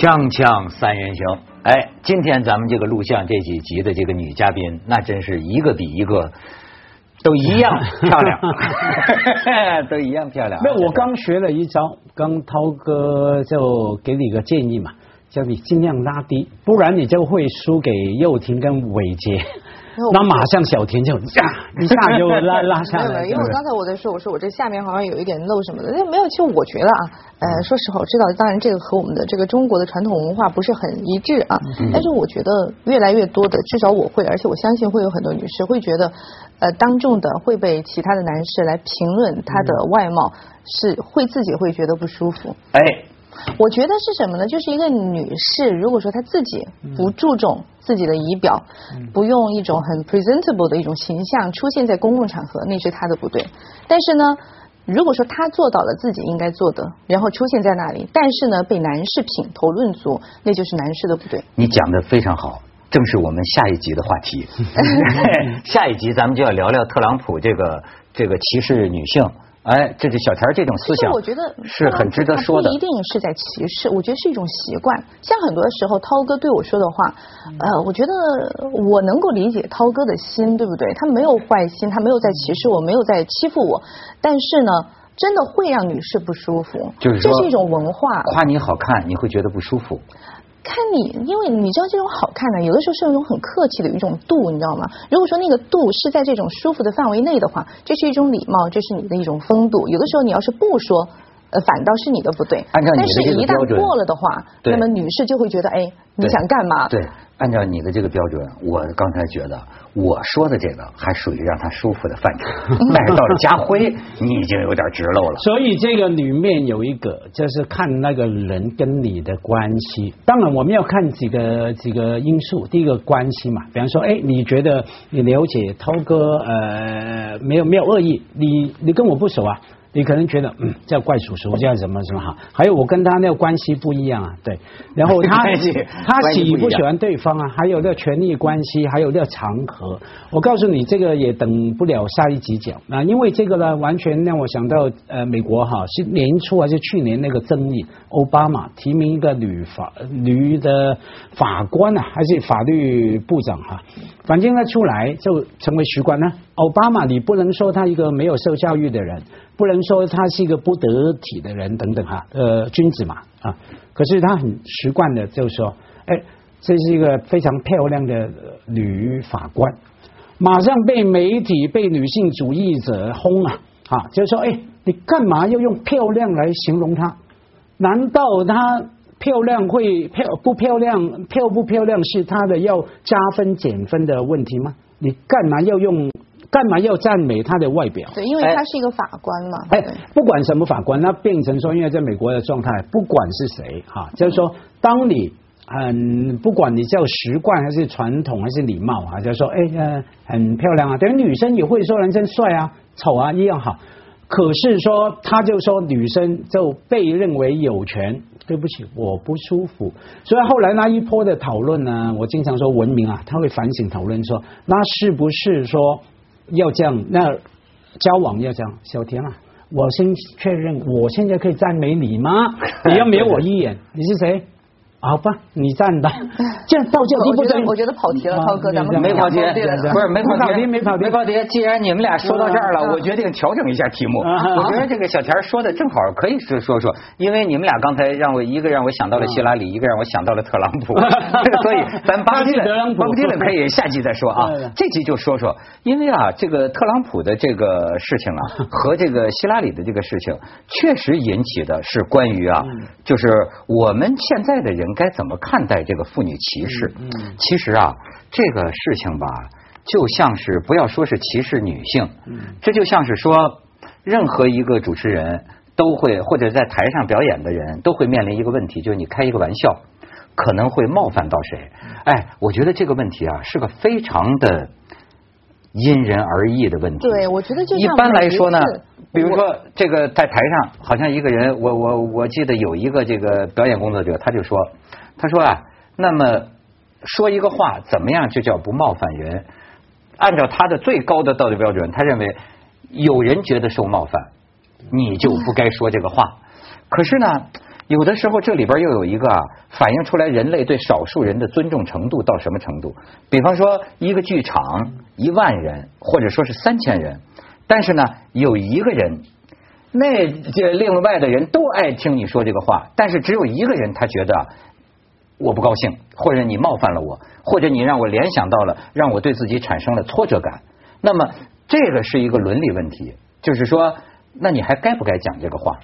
锵锵三人行，哎，今天咱们这个录像这几集的这个女嘉宾，那真是一个比一个都一样 漂亮，都一样漂亮。那我刚学了一招，刚涛哥就给你个建议嘛，叫你尽量拉低，不然你就会输给佑廷跟伟杰。那马上小田就 呀一下就拉拉下来。没有没有，因为我刚才我在说，我说我这下面好像有一点漏什么的，没有。其实我觉得啊，呃，说实话，我知道，当然这个和我们的这个中国的传统文化不是很一致啊。但是我觉得越来越多的，至少我会，而且我相信会有很多女士会觉得，呃，当众的会被其他的男士来评论她的外貌，是会自己会觉得不舒服。哎。我觉得是什么呢？就是一个女士，如果说她自己不注重自己的仪表，不用一种很 presentable 的一种形象出现在公共场合，那是她的不对。但是呢，如果说她做到了自己应该做的，然后出现在那里，但是呢被男士品头论足，那就是男士的不对。你讲的非常好，正是我们下一集的话题。下一集咱们就要聊聊特朗普这个这个歧视女性。哎，这是小田这种思想，我觉得是很值得说的。不一定是在歧视，我觉得是一种习惯。像很多时候，涛哥对我说的话，呃，我觉得我能够理解涛哥的心，对不对？他没有坏心，他没有在歧视我，没有在欺负我。但是呢，真的会让女士不舒服。就是这是一种文化。夸你好看，你会觉得不舒服。看你，因为你知道这种好看呢，有的时候是有一种很客气的一种度，你知道吗？如果说那个度是在这种舒服的范围内的话，这是一种礼貌，这是你的一种风度。有的时候你要是不说，呃，反倒是你的不对。按照你的但是，一旦过了的话，那么女士就会觉得，哎，你想干嘛？对。按照你的这个标准，我刚才觉得我说的这个还属于让他舒服的范畴，但是到了家辉，你已经有点直漏了。所以这个里面有一个，就是看那个人跟你的关系。当然我们要看几个几个因素，第一个关系嘛，比方说，哎，你觉得你了解涛哥，呃，没有没有恶意，你你跟我不熟啊。你可能觉得嗯叫怪叔叔叫什么什么哈，还有我跟他那个关系不一样啊，对，然后他 他喜不喜欢对方啊，还有那权力关系，还有那场合，我告诉你这个也等不了下一集讲。啊，因为这个呢完全让我想到呃美国哈是年初还是去年那个争议，奥巴马提名一个女法女的法官啊，还是法律部长哈，反正他出来就成为习惯呢，奥巴马你不能说他一个没有受教育的人。不能说他是一个不得体的人等等哈，呃，君子嘛啊，可是他很习惯的，就说，哎，这是一个非常漂亮的女法官，马上被媒体被女性主义者轰啊啊，就说，哎，你干嘛要用漂亮来形容她？难道她漂亮会漂不漂亮？漂不漂亮是她的要加分减分的问题吗？你干嘛要用？干嘛要赞美他的外表？对，因为他是一个法官嘛。哎，不管什么法官，那变成说，因为在美国的状态，不管是谁哈，就是说，当你很不管你叫习惯还是传统还是礼貌啊，就是说，哎呃，很漂亮啊，等于女生也会说男生帅啊、丑啊一样好。可是说，他就说女生就被认为有权，对不起，我不舒服。所以后来那一波的讨论呢，我经常说文明啊，他会反省讨论说，那是不是说？要这样，那交往要这样。小田啊，我先确认，我现在可以赞美你吗？你要瞄我一眼，你是谁？好吧，你站吧。这样到这地步，我觉得跑题了，涛哥，咱们没跑题，不是没跑题，没跑题，没跑题。既然你们俩说到这儿了，我决定调整一下题目。我觉得这个小田说的正好，可以说说说，因为你们俩刚才让我一个让我想到了希拉里，一个让我想到了特朗普，所以咱巴基伦，巴基伦可以下集再说啊。这集就说说，因为啊，这个特朗普的这个事情啊，和这个希拉里的这个事情，确实引起的是关于啊，就是我们现在的人。该怎么看待这个妇女歧视？其实啊，这个事情吧，就像是不要说是歧视女性，这就像是说，任何一个主持人都会或者在台上表演的人都会面临一个问题，就是你开一个玩笑可能会冒犯到谁。哎，我觉得这个问题啊是个非常的因人而异的问题。对，我觉得就一般来说呢。比如说，这个在台上，好像一个人，我我我记得有一个这个表演工作者，他就说，他说啊，那么说一个话怎么样就叫不冒犯人？按照他的最高的道德标准，他认为有人觉得受冒犯，你就不该说这个话。可是呢，有的时候这里边又有一个啊，反映出来人类对少数人的尊重程度到什么程度。比方说，一个剧场一万人，或者说是三千人，但是呢，有一个人，那这另外的人都爱听你说这个话，但是只有一个人他觉得我不高兴，或者你冒犯了我，或者你让我联想到了，让我对自己产生了挫折感。那么这个是一个伦理问题，就是说，那你还该不该讲这个话？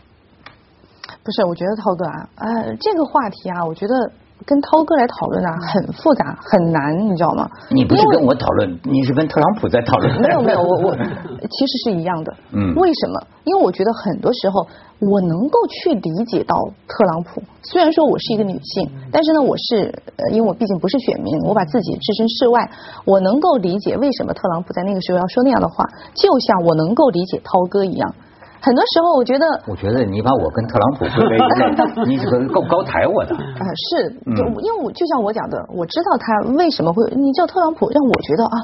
不是，我觉得涛哥啊，呃，这个话题啊，我觉得跟涛哥来讨论啊，很复杂，很难，你知道吗？你不是跟我讨论，你是跟特朗普在讨论。没有没有，我我 其实是一样的。嗯。为什么？因为我觉得很多时候我能够去理解到特朗普，虽然说我是一个女性，但是呢，我是呃，因为我毕竟不是选民，我把自己置身事外，我能够理解为什么特朗普在那个时候要说那样的话，就像我能够理解涛哥一样。很多时候，我觉得，我觉得你把我跟特朗普归为一类，你这个够高抬我的。啊，是，就因为我就像我讲的，我知道他为什么会，你叫特朗普，让我觉得啊，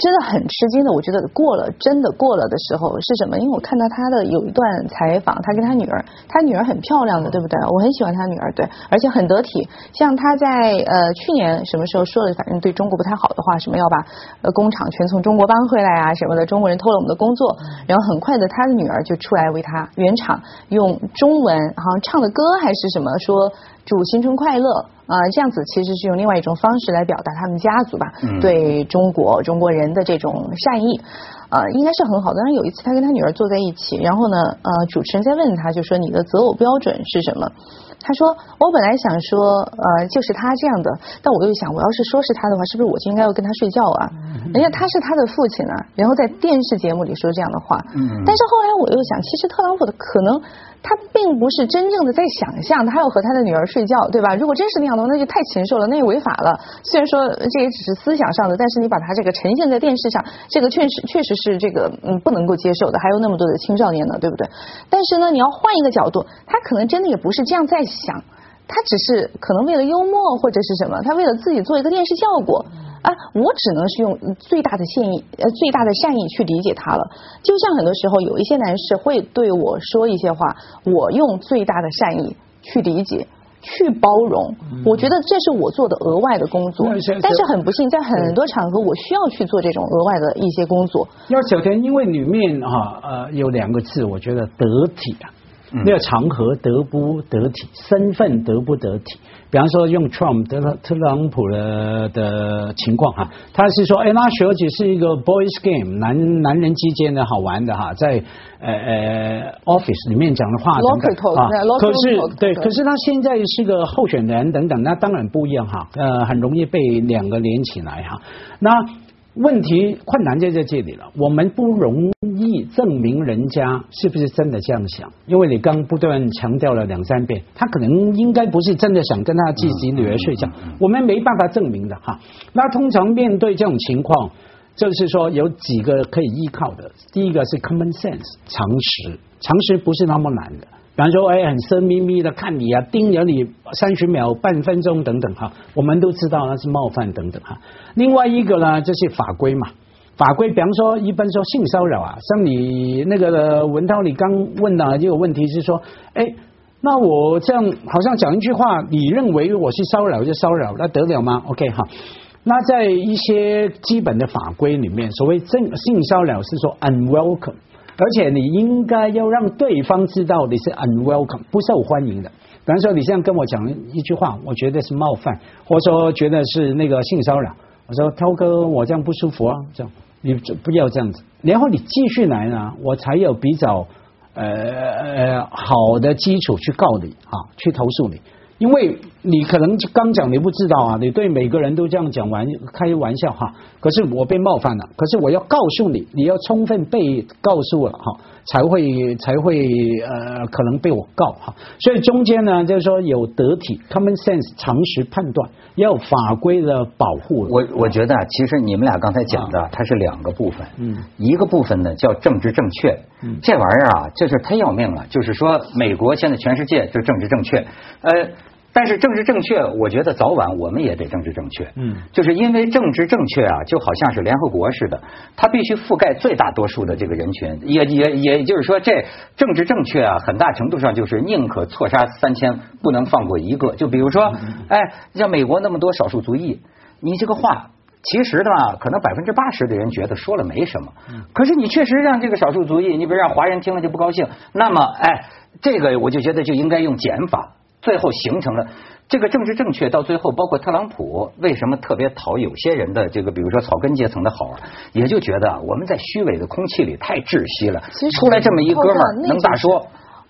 真的很吃惊的。我觉得过了，真的过了的时候是什么？因为我看到他的有一段采访，他跟他女儿，他女儿很漂亮的，对不对？我很喜欢他女儿，对，而且很得体。像他在呃去年什么时候说的，反正对中国不太好的话，什么要把呃工厂全从中国搬回来啊什么的，中国人偷了我们的工作，然后很快的他的女儿就出来。来为他原厂用中文，好像唱的歌还是什么，说祝新春快乐啊，这样子其实是用另外一种方式来表达他们家族吧对中国中国人的这种善意，呃，应该是很好的。但是有一次他跟他女儿坐在一起，然后呢，呃，主持人在问他，就说你的择偶标准是什么？他说：“我本来想说，呃，就是他这样的，但我又想，我要是说是他的话，是不是我就应该要跟他睡觉啊？人家他是他的父亲啊，然后在电视节目里说这样的话。但是后来我又想，其实特朗普的可能。”他并不是真正的在想象他要和他的女儿睡觉，对吧？如果真是那样的话，那就太禽兽了，那也违法了。虽然说这也只是思想上的，但是你把他这个呈现在电视上，这个确实确实是这个嗯不能够接受的。还有那么多的青少年呢，对不对？但是呢，你要换一个角度，他可能真的也不是这样在想，他只是可能为了幽默或者是什么，他为了自己做一个电视效果。啊，我只能是用最大的善意，呃，最大的善意去理解他了。就像很多时候有一些男士会对我说一些话，我用最大的善意去理解、去包容。我觉得这是我做的额外的工作。但是很不幸，在很多场合我需要去做这种额外的一些工作。要小田，因为里面哈呃有两个字，我觉得得体啊。那个场合得不得体，身份得不得体。比方说用 Trump 特特朗普的的情况哈，他是说，哎，那学姐是一个 boys game，男男人之间的好玩的哈，在呃呃 office 里面讲的话等等啊，可是对，可是他现在是个候选人等等，那当然不一样哈，呃，很容易被两个连起来哈，那。问题困难就在这里了，我们不容易证明人家是不是真的这样想，因为你刚不断强调了两三遍，他可能应该不是真的想跟他自己女儿睡觉，我们没办法证明的哈。那通常面对这种情况，就是说有几个可以依靠的，第一个是 common sense 常识，常识不是那么难的。比方说，哎，很色眯眯的看你啊，盯着你三十秒、半分钟等等哈，我们都知道那是冒犯等等哈。另外一个呢，就是法规嘛，法规，比方说，一般说性骚扰啊，像你那个文涛，你刚问的这个问题是说，哎，那我这样好像讲一句话，你认为我是骚扰就骚扰，那得了吗？OK 哈，那在一些基本的法规里面，所谓正性骚扰是说 unwelcome。而且你应该要让对方知道你是 unwelcome 不受欢迎的。比方说，你现在跟我讲一句话，我觉得是冒犯，或者说觉得是那个性骚扰。我说涛哥，我这样不舒服啊，这样你不要这样子。然后你继续来呢，我才有比较呃呃好的基础去告你啊，去投诉你。因为你可能刚讲你不知道啊，你对每个人都这样讲玩开玩笑哈。可是我被冒犯了，可是我要告诉你，你要充分被告诉了哈。才会才会呃可能被我告哈，所以中间呢就是说有得体 common sense 常识判断，要有法规的保护。我我觉得其实你们俩刚才讲的它是两个部分，嗯，一个部分呢叫政治正确，嗯，这玩意儿啊就是太要命了，就是说美国现在全世界就政治正确，呃。但是政治正确，我觉得早晚我们也得政治正确。嗯，就是因为政治正确啊，就好像是联合国似的，它必须覆盖最大多数的这个人群。也也也就是说，这政治正确啊，很大程度上就是宁可错杀三千，不能放过一个。就比如说，哎，像美国那么多少数族裔，你这个话。其实呢，可能百分之八十的人觉得说了没什么，可是你确实让这个少数族裔，你比如让华人听了就不高兴，那么哎，这个我就觉得就应该用减法，最后形成了这个政治正确，到最后包括特朗普为什么特别讨有些人的这个，比如说草根阶层的好，也就觉得我们在虚伪的空气里太窒息了，其实出来这么一哥们儿能咋说？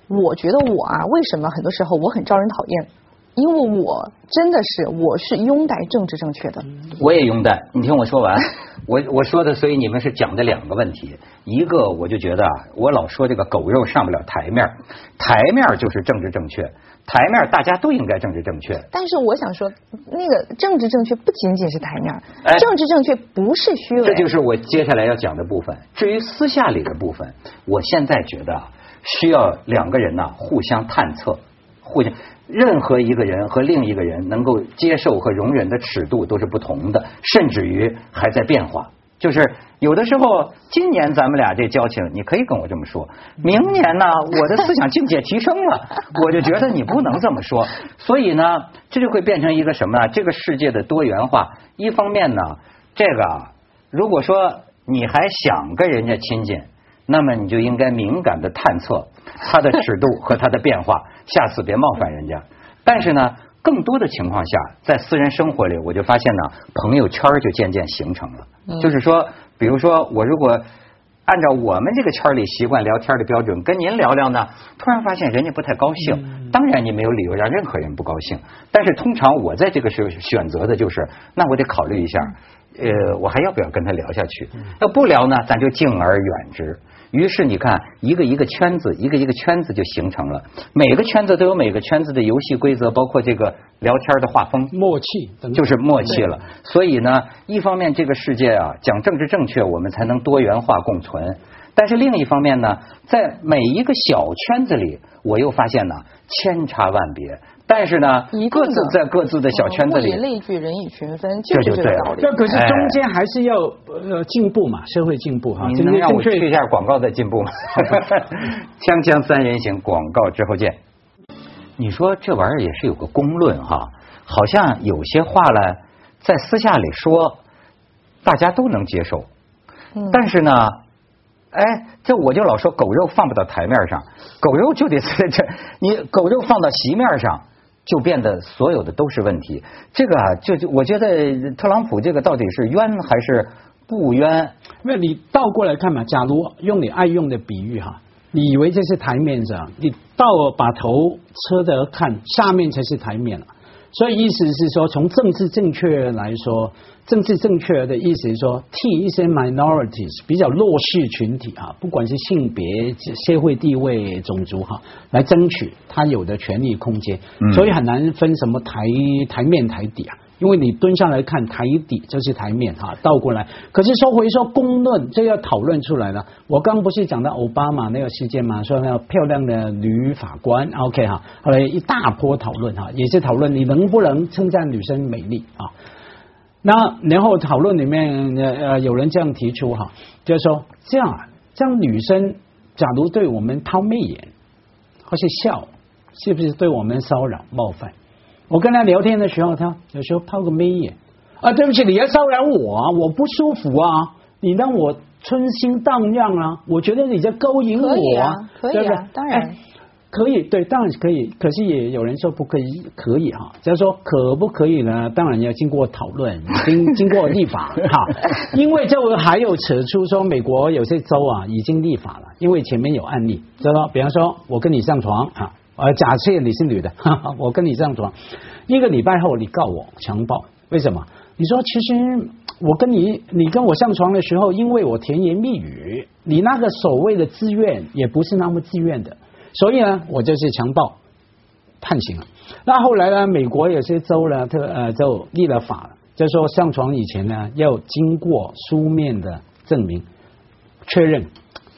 我觉得我啊，为什么很多时候我很招人讨厌？因为我真的是我是拥戴政治正确的，我也拥戴。你听我说完，我我说的，所以你们是讲的两个问题。一个我就觉得啊，我老说这个狗肉上不了台面，台面就是政治正确，台面大家都应该政治正确。但是我想说，那个政治正确不仅仅是台面，政治正确不是虚伪。这就是我接下来要讲的部分。至于私下里的部分，我现在觉得需要两个人呢互相探测，互相。任何一个人和另一个人能够接受和容忍的尺度都是不同的，甚至于还在变化。就是有的时候，今年咱们俩这交情，你可以跟我这么说；明年呢，我的思想境界提升了，我就觉得你不能这么说。所以呢，这就会变成一个什么呢？这个世界的多元化，一方面呢，这个如果说你还想跟人家亲近。那么你就应该敏感的探测它的尺度和它的变化，下次别冒犯人家。但是呢，更多的情况下，在私人生活里，我就发现呢，朋友圈就渐渐形成了。就是说，比如说我如果按照我们这个圈里习惯聊天的标准跟您聊聊呢，突然发现人家不太高兴。当然你没有理由让任何人不高兴，但是通常我在这个时候选择的就是，那我得考虑一下，呃，我还要不要跟他聊下去？要不聊呢，咱就敬而远之。于是你看，一个一个圈子，一个一个圈子就形成了。每个圈子都有每个圈子的游戏规则，包括这个聊天的画风，默契就是默契了。所以呢，一方面这个世界啊，讲政治正确，我们才能多元化共存。但是另一方面呢，在每一个小圈子里，我又发现呢，千差万别。但是呢，各自在各自的小圈子里，物以类聚，人以群分，就是这个道理。这可是中间还是要呃进步嘛，社会进步哈。你能让我去一下广告再进步吗？锵锵三人行，广告之后见。你说这玩意儿也是有个公论哈，好像有些话呢，在私下里说，大家都能接受。嗯。但是呢。哎，这我就老说狗肉放不到台面上，狗肉就得在这，你狗肉放到席面上，就变得所有的都是问题。这个啊，就就我觉得特朗普这个到底是冤还是不冤？那你倒过来看嘛，假如用你爱用的比喻哈，你以为这是台面上，你倒把头侧着看，下面才是台面了。所以意思是说，从政治正确来说。政治正确的意思是说，替一些 minorities 比较弱势群体啊，不管是性别、社会地位、种族哈，来争取他有的权利空间。所以很难分什么台台面台底啊，因为你蹲下来看台底就是台面哈，倒过来。可是说回说公论，这要讨论出来了。我刚不是讲到奥巴马那个事件嘛，说那个漂亮的女法官，OK 哈，后来一大波讨论哈，也是讨论你能不能称赞女生美丽啊。那然后讨论里面呃呃有人这样提出哈，就是说这样啊，这样女生假如对我们抛媚眼或是笑，是不是对我们骚扰冒犯？我跟他聊天的时候，他有时候抛个媚眼啊，对不起，你要骚扰我啊，我不舒服啊，你让我春心荡漾啊，我觉得你在勾引我啊，可以啊，当然。可以，对，当然是可以。可是也有人说不可以，可以哈。就是说可不可以呢？当然要经过讨论，经经过立法哈。因为就还有扯出说，美国有些州啊已经立法了，因为前面有案例，知道比方说，我跟你上床啊，呃，假设你是女的，哈 哈我跟你上床，一个礼拜后你告我强暴，为什么？你说其实我跟你，你跟我上床的时候，因为我甜言蜜语，你那个所谓的自愿也不是那么自愿的。所以呢，我就是强暴判刑了。那后来呢，美国有些州呢，特呃就立了法了，就说上床以前呢，要经过书面的证明确认。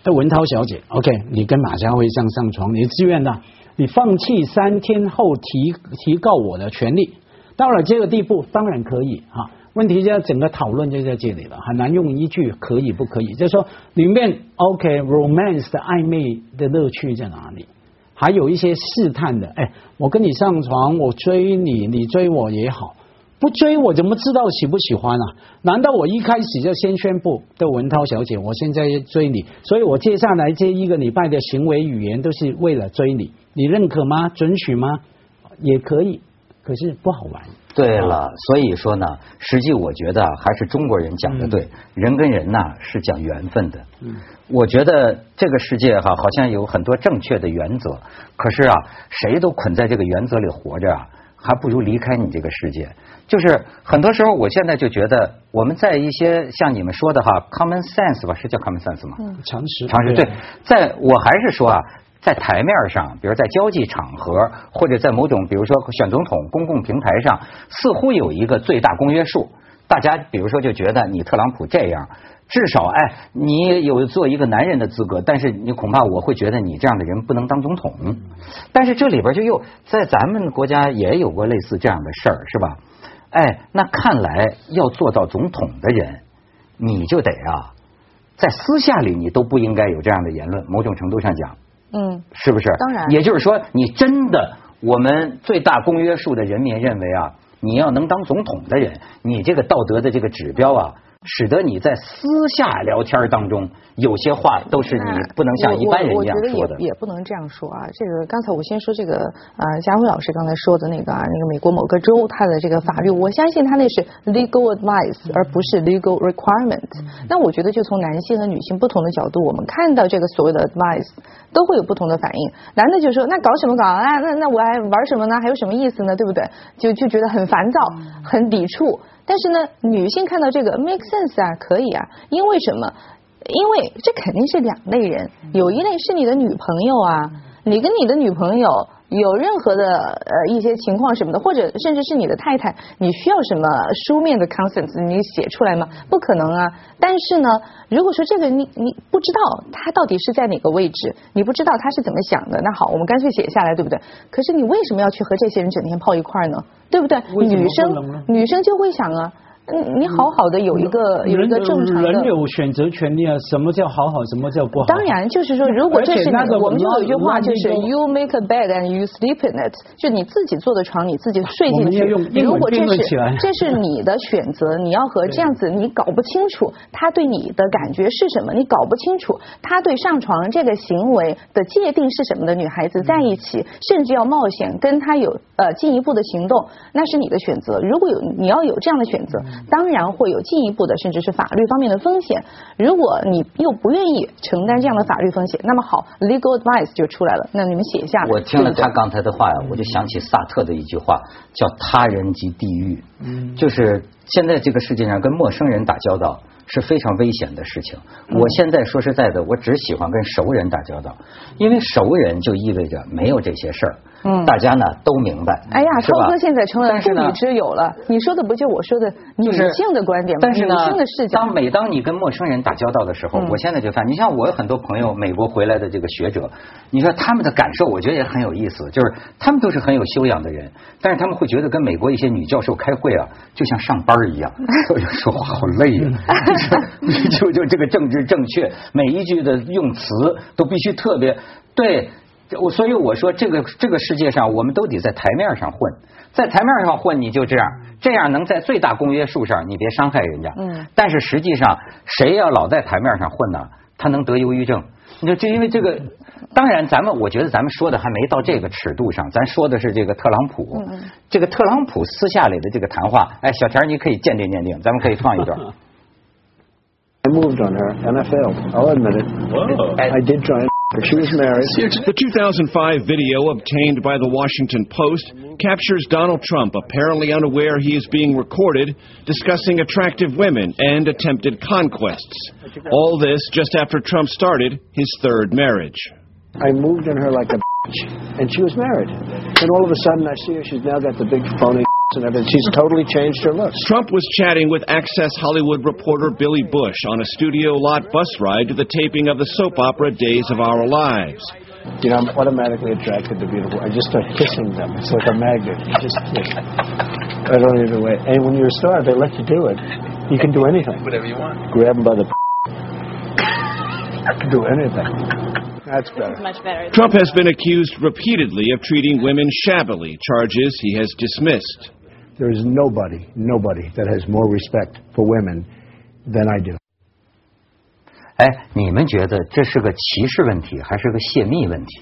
这文涛小姐，OK，你跟马家辉这样上床，你自愿的，你放弃三天后提提告我的权利，到了这个地步，当然可以哈。问题就整个讨论就在这里了，很难用一句可以不可以，就是说里面 OK romance 的暧昧的乐趣在哪里？还有一些试探的，哎，我跟你上床，我追你，你追我也好，不追我怎么知道喜不喜欢啊？难道我一开始就先宣布窦文涛小姐，我现在追你，所以我接下来这一个礼拜的行为语言都是为了追你，你认可吗？准许吗？也可以，可是不好玩。对了，所以说呢，实际我觉得还是中国人讲的对，人跟人呐是讲缘分的。嗯，我觉得这个世界哈，好像有很多正确的原则，可是啊，谁都捆在这个原则里活着啊，还不如离开你这个世界。就是很多时候，我现在就觉得，我们在一些像你们说的哈，common sense 吧，是叫 common sense 吗？嗯，常识。常识对，在我还是说啊。在台面上，比如在交际场合，或者在某种，比如说选总统公共平台上，似乎有一个最大公约数。大家比如说就觉得你特朗普这样，至少哎，你有做一个男人的资格，但是你恐怕我会觉得你这样的人不能当总统。但是这里边就又在咱们国家也有过类似这样的事儿，是吧？哎，那看来要做到总统的人，你就得啊，在私下里你都不应该有这样的言论。某种程度上讲。嗯，是不是？当然，也就是说，你真的，我们最大公约数的人民认为啊，你要能当总统的人，你这个道德的这个指标啊。使得你在私下聊天当中，有些话都是你不能像一般人一样说的。也也不能这样说啊！这个刚才我先说这个啊，佳辉老师刚才说的那个啊，那个美国某个州它的这个法律，我相信它那是 legal advice 而不是 legal requirement。那我觉得就从男性和女性不同的角度，我们看到这个所谓的 advice 都会有不同的反应。男的就说那搞什么搞啊？那那我还玩什么呢？还有什么意思呢？对不对？就就觉得很烦躁，很抵触。但是呢，女性看到这个 make sense 啊，可以啊，因为什么？因为这肯定是两类人，有一类是你的女朋友啊，你跟你的女朋友。有任何的呃一些情况什么的，或者甚至是你的太太，你需要什么书面的 consent，你写出来吗？不可能啊！但是呢，如果说这个你你不知道他到底是在哪个位置，你不知道他是怎么想的，那好，我们干脆写下来，对不对？可是你为什么要去和这些人整天泡一块儿呢？对不对？女生女生就会想啊。嗯，你好好的有一个有一个正常的人有选择权利啊，什么叫好好，什么叫不好？当然，就是说，如果这是你，我们就有一句话，就是 you make a bed and you sleep in it，就你自己做的床，你自己睡进去。如果这是这是你的选择，你要和这样子你搞不清楚他对你的感觉是什么，你搞不清楚他对上床这个行为的界定是什么的女孩子在一起，甚至要冒险跟他有呃进一步的行动，那是你的选择。如果有你要有这样的选择。当然会有进一步的，甚至是法律方面的风险。如果你又不愿意承担这样的法律风险，那么好，legal advice 就出来了。那你们写下。我听了他刚才的话呀，我就想起萨特的一句话，叫“他人即地狱”。嗯，就是现在这个世界上跟陌生人打交道。是非常危险的事情。我现在说实在的，我只喜欢跟熟人打交道，因为熟人就意味着没有这些事儿。嗯，大家呢都明白。哎呀，超哥现在成了妇女之友了。你说的不就我说的女性的观点吗？女性的视角。当每当你跟陌生人打交道的时候，我现在就发现，你像我有很多朋友，美国回来的这个学者，你说他们的感受，我觉得也很有意思。就是他们都是很有修养的人，但是他们会觉得跟美国一些女教授开会啊，就像上班一样，说话好累 呀。就就这个政治正确，每一句的用词都必须特别对。我所以我说，这个这个世界上，我们都得在台面上混，在台面上混，你就这样，这样能在最大公约数上，你别伤害人家。嗯。但是实际上，谁要老在台面上混呢？他能得忧郁症。你说，就因为这个，当然，咱们我觉得咱们说的还没到这个尺度上，咱说的是这个特朗普。嗯。这个特朗普私下里的这个谈话，哎，小田你可以鉴定鉴定，咱们可以放一段。I moved on her, and I failed. I'll admit it. Whoa. I did try. She was married. The 2005 video obtained by the Washington Post captures Donald Trump apparently unaware he is being recorded discussing attractive women and attempted conquests. All this just after Trump started his third marriage. I moved on her like a bitch, and she was married. And all of a sudden, I see her. She's now got the big phony and everything. She's totally changed her looks. Trump was chatting with Access Hollywood reporter Billy Bush on a studio lot bus ride to the taping of the soap opera Days of Our Lives. you know, I'm automatically attracted to beautiful. I just start kissing them. It's like a magnet. You just kiss. I don't even wait. And when you're a star, they let you do it. You can do anything. Whatever you want. Grab them by the. You can do anything. That's better. Much better. Trump has been accused repeatedly of treating women shabbily, charges he has dismissed. There is nobody, nobody that has more respect for women than I do. 哎，你们觉得这是个歧视问题，还是个泄密问题？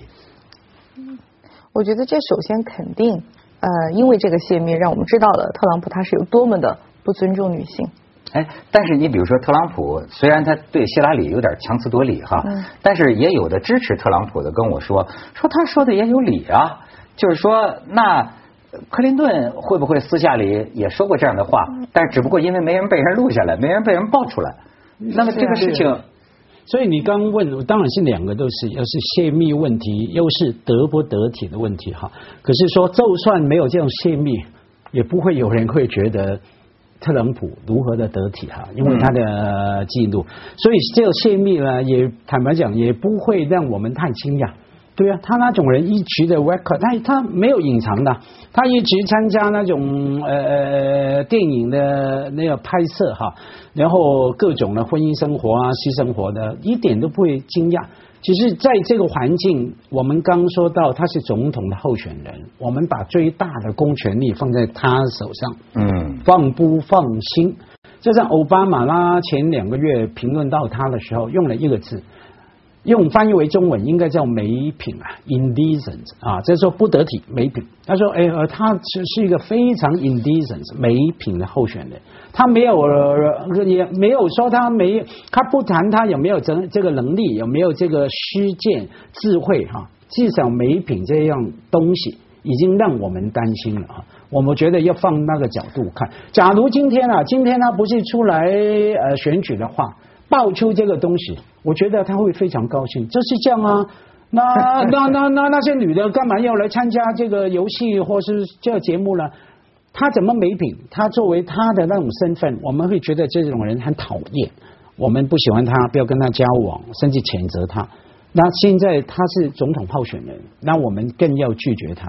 我觉得这首先肯定，呃，因为这个泄密，让我们知道了特朗普他是有多么的不尊重女性。 哎，但是你比如说特朗普，虽然他对希拉里有点强词夺理哈，嗯但是也有的支持特朗普的跟我说，说他说的也有理啊，就是说那克林顿会不会私下里也说过这样的话？但是只不过因为没人被人录下来，没人被人爆出来。那么这个事情，所以你刚问，当然是两个都是，又是泄密问题，又是得不得体的问题哈。可是说，就算没有这种泄密，也不会有人会觉得特朗普如何的得体哈，因为他的记录。所以这个泄密呢，也坦白讲，也不会让我们太惊讶。对啊，他那种人一直的 record，他他没有隐藏的，他一直参加那种呃呃电影的那个拍摄哈，然后各种的婚姻生活啊、私生活的，一点都不会惊讶。只是在这个环境，我们刚说到他是总统的候选人，我们把最大的公权力放在他手上，嗯，放不放心？就像奥巴马啦，前两个月评论到他的时候，用了一个字，用翻译为中文应该叫没品啊，indecent 啊，这说不得体、没品。他说，哎呃，他是是一个非常 indecent 没品的候选人，他没有、呃、也没有说他没，他不谈他有没有这这个能力，有没有这个实践智慧哈、至少没品这样东西。已经让我们担心了啊！我们觉得要放那个角度看。假如今天啊，今天他不是出来呃选举的话，爆出这个东西，我觉得他会非常高兴。就是这样啊，那那那那那些女的干嘛要来参加这个游戏或是这个节目呢？他怎么没品？他作为他的那种身份，我们会觉得这种人很讨厌，我们不喜欢他，不要跟他交往，甚至谴责他。那现在他是总统候选人，那我们更要拒绝他，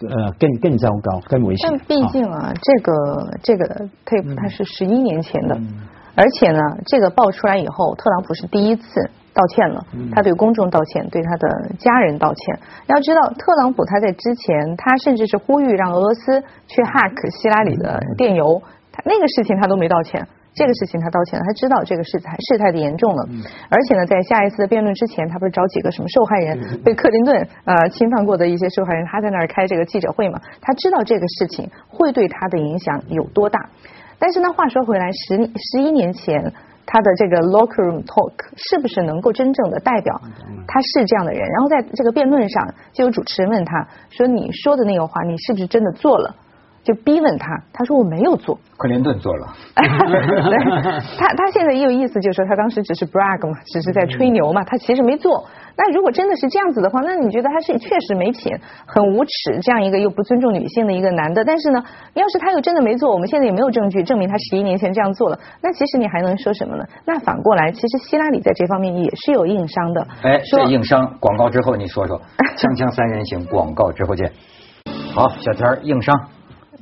呃，更更糟糕，更危险。但毕竟啊，这个这个 tape 它是十一年前的，而且呢，这个爆出来以后，特朗普是第一次道歉了，他对公众道歉，对他的家人道歉。要知道，特朗普他在之前，他甚至是呼吁让俄罗斯去 hack 希拉里的电邮，他那个事情他都没道歉。这个事情他道歉了，他知道这个事态事态的严重了，而且呢，在下一次的辩论之前，他不是找几个什么受害人被克林顿呃侵犯过的一些受害人，他在那儿开这个记者会嘛，他知道这个事情会对他的影响有多大。但是呢，话说回来，十十一年前他的这个 locker room talk 是不是能够真正的代表他是这样的人？然后在这个辩论上，就有主持人问他说：“你说的那个话，你是不是真的做了？”就逼问他，他说我没有做。克林顿做了。他他现在也有意思，就是说他当时只是 brag 嘛，只是在吹牛嘛，他其实没做。那如果真的是这样子的话，那你觉得他是确实没品、很无耻，这样一个又不尊重女性的一个男的？但是呢，要是他又真的没做，我们现在也没有证据证明他十一年前这样做了，那其实你还能说什么呢？那反过来，其实希拉里在这方面也是有硬伤的。哎，说这硬伤，广告之后你说说，锵锵三人行，广告之后见。好，小田硬伤。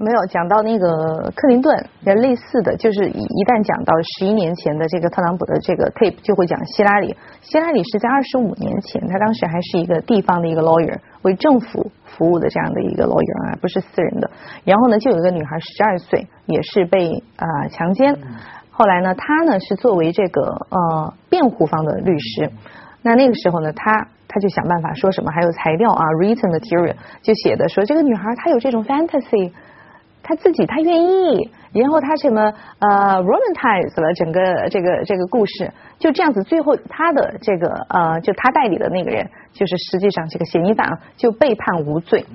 没有讲到那个克林顿，也类似的就是一一旦讲到十一年前的这个特朗普的这个 tape，就会讲希拉里。希拉里是在二十五年前，他当时还是一个地方的一个 lawyer，为政府服务的这样的一个 lawyer 啊，不是私人的。然后呢，就有一个女孩十二岁，也是被啊、强奸。后来呢，他呢是作为这个呃辩护方的律师。那那个时候呢，他他就想办法说什么，还有材料啊，written material 就写的说这个女孩她有这种 fantasy。他自己他愿意，然后他什么呃 romanticize 了整个这个这个故事，就这样子，最后他的这个呃就他代理的那个人，就是实际上这个嫌疑犯啊，就被判无罪。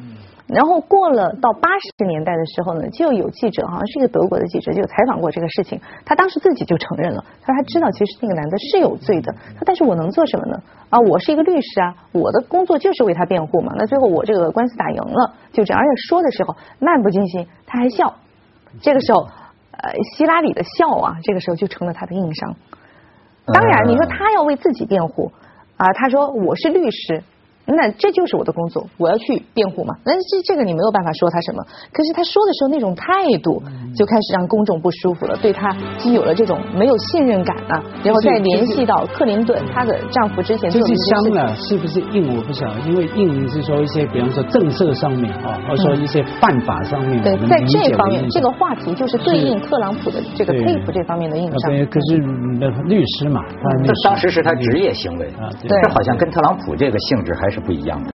然后过了到八十年代的时候呢，就有记者好像是一个德国的记者，就采访过这个事情。他当时自己就承认了，他说他知道其实那个男的是有罪的，他但是我能做什么呢？啊，我是一个律师啊，我的工作就是为他辩护嘛。那最后我这个官司打赢了，就这样。而且说的时候漫不经心，他还笑。这个时候，呃，希拉里的笑啊，这个时候就成了他的硬伤。当然，你说他要为自己辩护啊，他说我是律师。那这就是我的工作，我要去辩护嘛。那这这个你没有办法说他什么，可是他说的时候那种态度，就开始让公众不舒服了，对他就有了这种没有信任感啊。然后再联系到克林顿，她的丈夫之前做就是的一些。伤了，是不是硬我不晓得，因为硬是说一些，比方说政策上面啊，或者说一些犯法上面，对在这方面，这个话题就是对应特朗普的这个对 tape 这方面的硬伤。啊对，可是律师嘛，他当时是他职业行为啊，对对这好像跟特朗普这个性质还是不一样的。